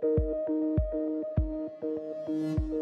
Thank you.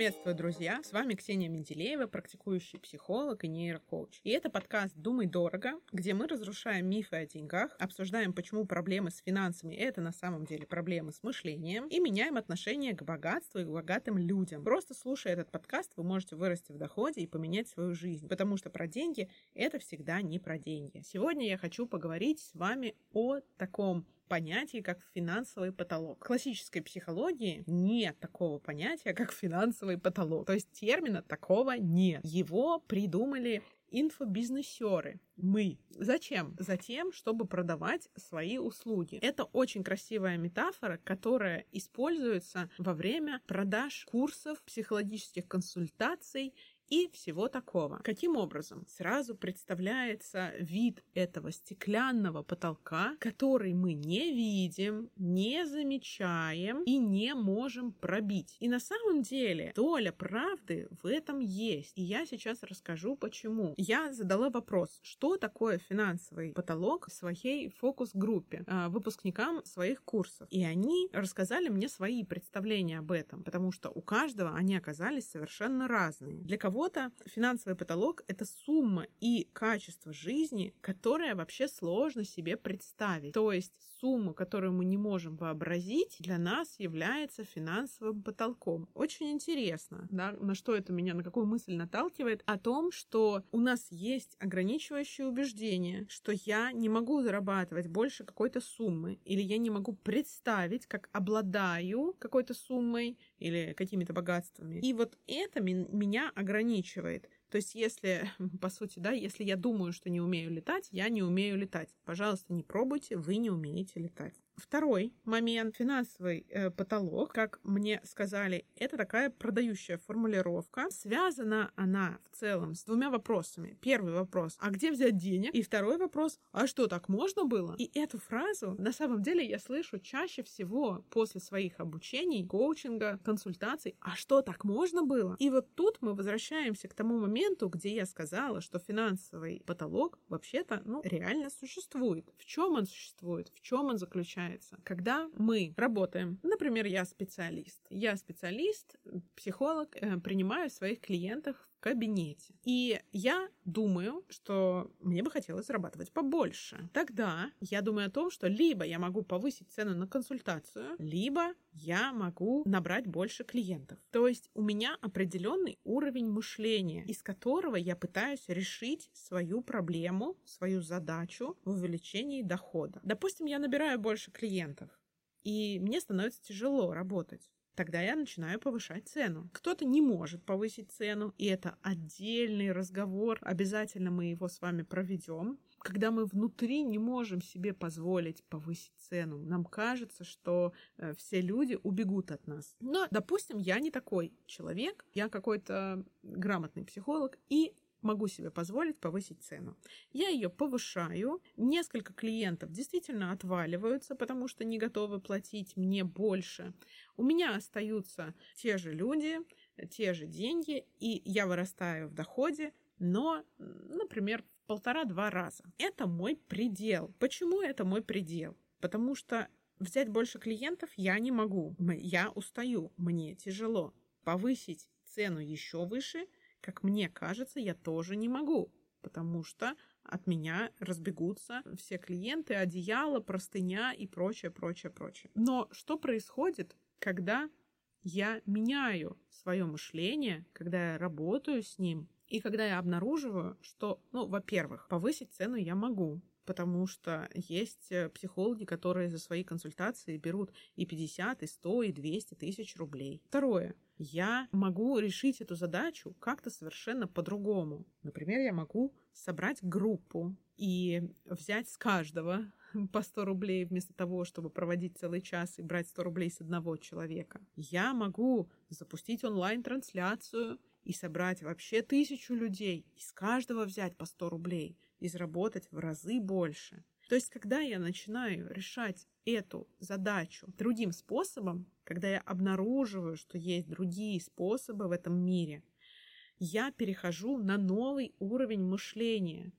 Приветствую, друзья! С вами Ксения Менделеева, практикующий психолог и нейрокоуч. И это подкаст «Думай дорого», где мы разрушаем мифы о деньгах, обсуждаем, почему проблемы с финансами — это на самом деле проблемы с мышлением, и меняем отношение к богатству и к богатым людям. Просто слушая этот подкаст, вы можете вырасти в доходе и поменять свою жизнь, потому что про деньги — это всегда не про деньги. Сегодня я хочу поговорить с вами о таком понятие, как финансовый потолок. В классической психологии нет такого понятия, как финансовый потолок. То есть термина такого нет. Его придумали инфобизнесеры. Мы. Зачем? Затем, чтобы продавать свои услуги. Это очень красивая метафора, которая используется во время продаж курсов, психологических консультаций и всего такого. Каким образом? Сразу представляется вид этого стеклянного потолка, который мы не видим, не замечаем и не можем пробить. И на самом деле доля правды в этом есть. И я сейчас расскажу почему. Я задала вопрос, что такое финансовый потолок в своей фокус-группе а, выпускникам своих курсов. И они рассказали мне свои представления об этом, потому что у каждого они оказались совершенно разные. Для кого кого-то финансовый потолок — это сумма и качество жизни, которое вообще сложно себе представить. То есть сумма, которую мы не можем вообразить, для нас является финансовым потолком. Очень интересно, да, на что это меня, на какую мысль наталкивает? О том, что у нас есть ограничивающее убеждение, что я не могу зарабатывать больше какой-то суммы, или я не могу представить, как обладаю какой-то суммой или какими-то богатствами. И вот это меня ограничивает ограничивает. То есть, если, по сути, да, если я думаю, что не умею летать, я не умею летать. Пожалуйста, не пробуйте, вы не умеете летать. Второй момент, финансовый э, потолок, как мне сказали, это такая продающая формулировка. Связана она в целом с двумя вопросами. Первый вопрос, а где взять денег? И второй вопрос, а что, так можно было? И эту фразу на самом деле я слышу чаще всего после своих обучений, коучинга, консультаций. А что, так можно было? И вот тут мы возвращаемся к тому моменту, где я сказала, что финансовый потолок вообще-то, ну, реально существует. В чем он существует? В чем он заключается? Начинается, когда мы работаем. Например, я специалист. Я специалист, психолог, э, принимаю своих клиентов кабинете. И я думаю, что мне бы хотелось зарабатывать побольше. Тогда я думаю о том, что либо я могу повысить цену на консультацию, либо я могу набрать больше клиентов. То есть у меня определенный уровень мышления, из которого я пытаюсь решить свою проблему, свою задачу в увеличении дохода. Допустим, я набираю больше клиентов, и мне становится тяжело работать тогда я начинаю повышать цену. Кто-то не может повысить цену, и это отдельный разговор. Обязательно мы его с вами проведем. Когда мы внутри не можем себе позволить повысить цену, нам кажется, что э, все люди убегут от нас. Но, допустим, я не такой человек, я какой-то грамотный психолог, и могу себе позволить повысить цену. Я ее повышаю. Несколько клиентов действительно отваливаются, потому что не готовы платить мне больше. У меня остаются те же люди, те же деньги, и я вырастаю в доходе, но, например, в полтора-два раза. Это мой предел. Почему это мой предел? Потому что взять больше клиентов я не могу. Я устаю, мне тяжело. Повысить цену еще выше – как мне кажется, я тоже не могу, потому что от меня разбегутся все клиенты, одеяло, простыня и прочее, прочее, прочее. Но что происходит, когда я меняю свое мышление, когда я работаю с ним, и когда я обнаруживаю, что, ну, во-первых, повысить цену я могу, потому что есть э, психологи, которые за свои консультации берут и 50, и 100, и 200 тысяч рублей. Второе я могу решить эту задачу как-то совершенно по-другому. Например, я могу собрать группу и взять с каждого по 100 рублей вместо того, чтобы проводить целый час и брать 100 рублей с одного человека. Я могу запустить онлайн-трансляцию и собрать вообще тысячу людей, и с каждого взять по 100 рублей и заработать в разы больше. То есть, когда я начинаю решать эту задачу другим способом, когда я обнаруживаю, что есть другие способы в этом мире, я перехожу на новый уровень мышления.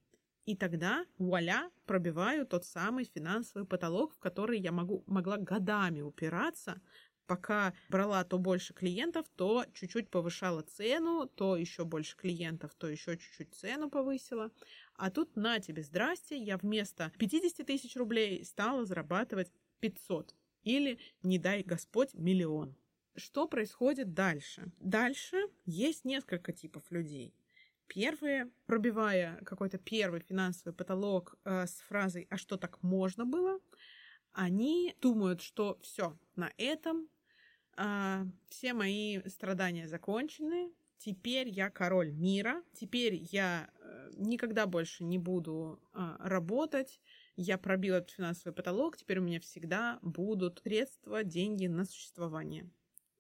И тогда, вуаля, пробиваю тот самый финансовый потолок, в который я могу, могла годами упираться, пока брала то больше клиентов, то чуть-чуть повышала цену, то еще больше клиентов, то еще чуть-чуть цену повысила. А тут на тебе, здрасте, я вместо 50 тысяч рублей стала зарабатывать 500. Или, не дай Господь, миллион. Что происходит дальше? Дальше есть несколько типов людей. Первые, пробивая какой-то первый финансовый потолок э, с фразой «А что так можно было?», они думают, что все, на этом э, все мои страдания закончены, теперь я король мира, теперь я э, никогда больше не буду э, работать, я пробил этот финансовый потолок, теперь у меня всегда будут средства, деньги на существование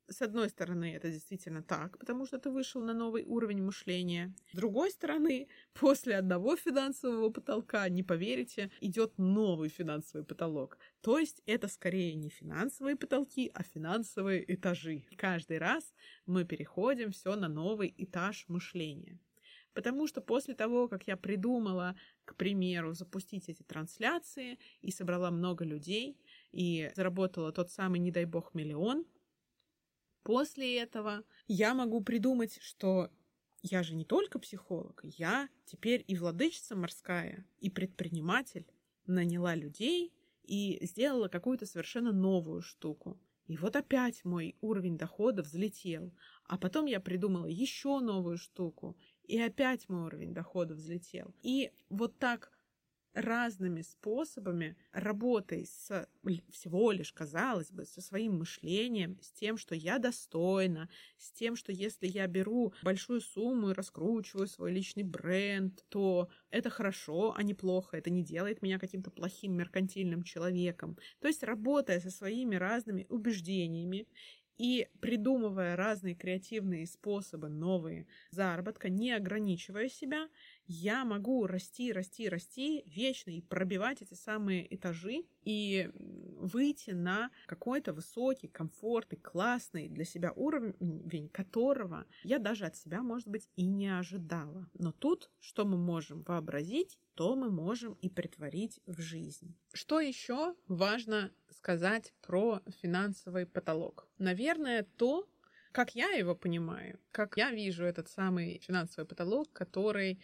с одной стороны, это действительно так, потому что ты вышел на новый уровень мышления. С другой стороны, после одного финансового потолка, не поверите, идет новый финансовый потолок. То есть это скорее не финансовые потолки, а финансовые этажи. Каждый раз мы переходим все на новый этаж мышления. Потому что после того, как я придумала, к примеру, запустить эти трансляции и собрала много людей, и заработала тот самый, не дай бог, миллион, После этого я могу придумать, что я же не только психолог, я теперь и владычица морская, и предприниматель, наняла людей и сделала какую-то совершенно новую штуку. И вот опять мой уровень дохода взлетел. А потом я придумала еще новую штуку, и опять мой уровень дохода взлетел. И вот так разными способами, работой с всего лишь, казалось бы, со своим мышлением, с тем, что я достойна, с тем, что если я беру большую сумму и раскручиваю свой личный бренд, то это хорошо, а не плохо, это не делает меня каким-то плохим меркантильным человеком. То есть, работая со своими разными убеждениями и придумывая разные креативные способы, новые заработка, не ограничивая себя, я могу расти, расти, расти вечно и пробивать эти самые этажи и выйти на какой-то высокий, комфортный, классный для себя уровень, которого я даже от себя, может быть, и не ожидала. Но тут, что мы можем вообразить, то мы можем и притворить в жизнь. Что еще важно сказать про финансовый потолок? Наверное, то, как я его понимаю, как я вижу этот самый финансовый потолок, который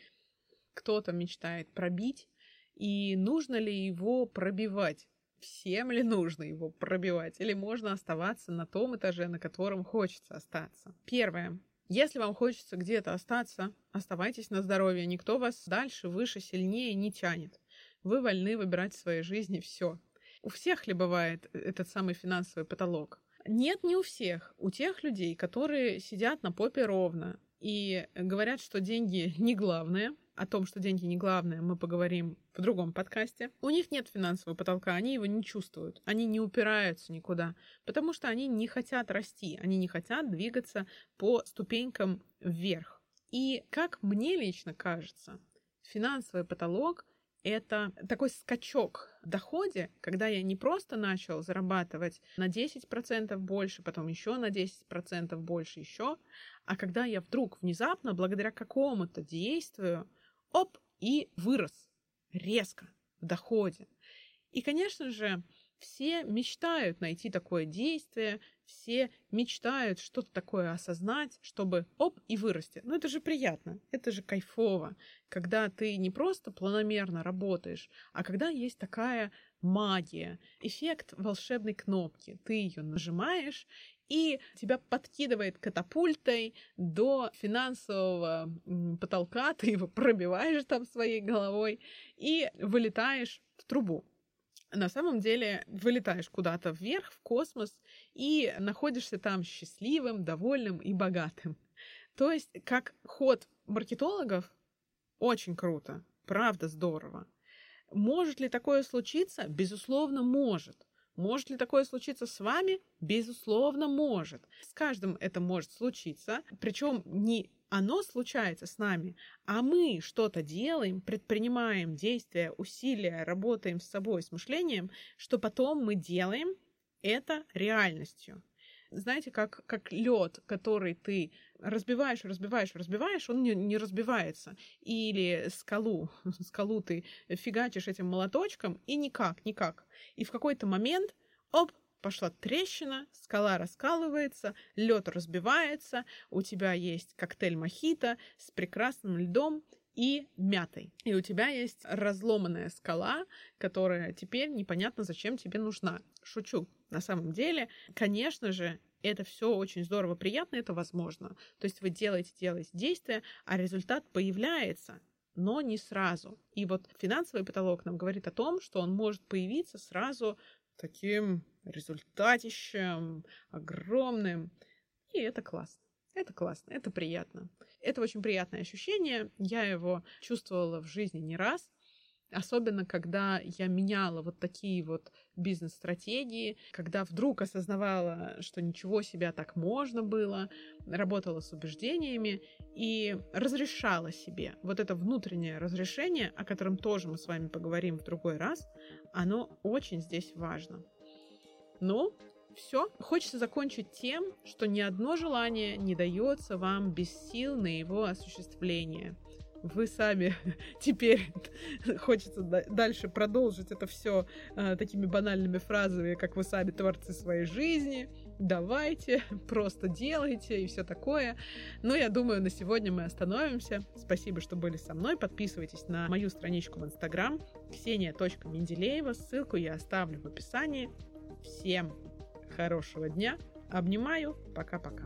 кто-то мечтает пробить, и нужно ли его пробивать? Всем ли нужно его пробивать? Или можно оставаться на том этаже, на котором хочется остаться? Первое. Если вам хочется где-то остаться, оставайтесь на здоровье. Никто вас дальше, выше, сильнее не тянет. Вы вольны выбирать в своей жизни все. У всех ли бывает этот самый финансовый потолок? Нет, не у всех. У тех людей, которые сидят на попе ровно и говорят, что деньги не главное, о том, что деньги не главное, мы поговорим в другом подкасте. У них нет финансового потолка, они его не чувствуют, они не упираются никуда, потому что они не хотят расти, они не хотят двигаться по ступенькам вверх. И как мне лично кажется, финансовый потолок это такой скачок в доходе, когда я не просто начал зарабатывать на 10% больше, потом еще на 10% больше еще, а когда я вдруг внезапно, благодаря какому-то действию, оп, и вырос резко в доходе. И, конечно же, все мечтают найти такое действие, все мечтают что-то такое осознать, чтобы оп и вырасти. Ну это же приятно, это же кайфово, когда ты не просто планомерно работаешь, а когда есть такая магия, эффект волшебной кнопки. Ты ее нажимаешь, и тебя подкидывает катапультой до финансового потолка, ты его пробиваешь там своей головой и вылетаешь в трубу. На самом деле вылетаешь куда-то вверх, в космос, и находишься там счастливым, довольным и богатым. То есть, как ход маркетологов, очень круто, правда здорово. Может ли такое случиться? Безусловно, может. Может ли такое случиться с вами? Безусловно, может. С каждым это может случиться. Причем не оно случается с нами, а мы что-то делаем, предпринимаем действия, усилия, работаем с собой, с мышлением, что потом мы делаем это реальностью. Знаете, как, как лед, который ты разбиваешь, разбиваешь, разбиваешь, он не, не разбивается. Или скалу, скалу ты фигачишь этим молоточком, и никак, никак. И в какой-то момент, оп, пошла трещина, скала раскалывается, лед разбивается, у тебя есть коктейль мохито с прекрасным льдом и мятой. И у тебя есть разломанная скала, которая теперь непонятно зачем тебе нужна. Шучу. На самом деле, конечно же, это все очень здорово, приятно, это возможно. То есть вы делаете, делаете действия, а результат появляется, но не сразу. И вот финансовый потолок нам говорит о том, что он может появиться сразу таким результатищем огромным. И это классно. Это классно, это приятно. Это очень приятное ощущение. Я его чувствовала в жизни не раз. Особенно, когда я меняла вот такие вот бизнес-стратегии, когда вдруг осознавала, что ничего себя так можно было, работала с убеждениями и разрешала себе. Вот это внутреннее разрешение, о котором тоже мы с вами поговорим в другой раз, оно очень здесь важно. Ну, все. Хочется закончить тем, что ни одно желание не дается вам без сил на его осуществление. Вы сами теперь хочется дальше продолжить это все э, такими банальными фразами, как вы сами творцы своей жизни. Давайте, просто делайте и все такое. Но я думаю, на сегодня мы остановимся. Спасибо, что были со мной. Подписывайтесь на мою страничку в Инстаграм ксения.менделеева. Ссылку я оставлю в описании. Всем хорошего дня. Обнимаю. Пока-пока.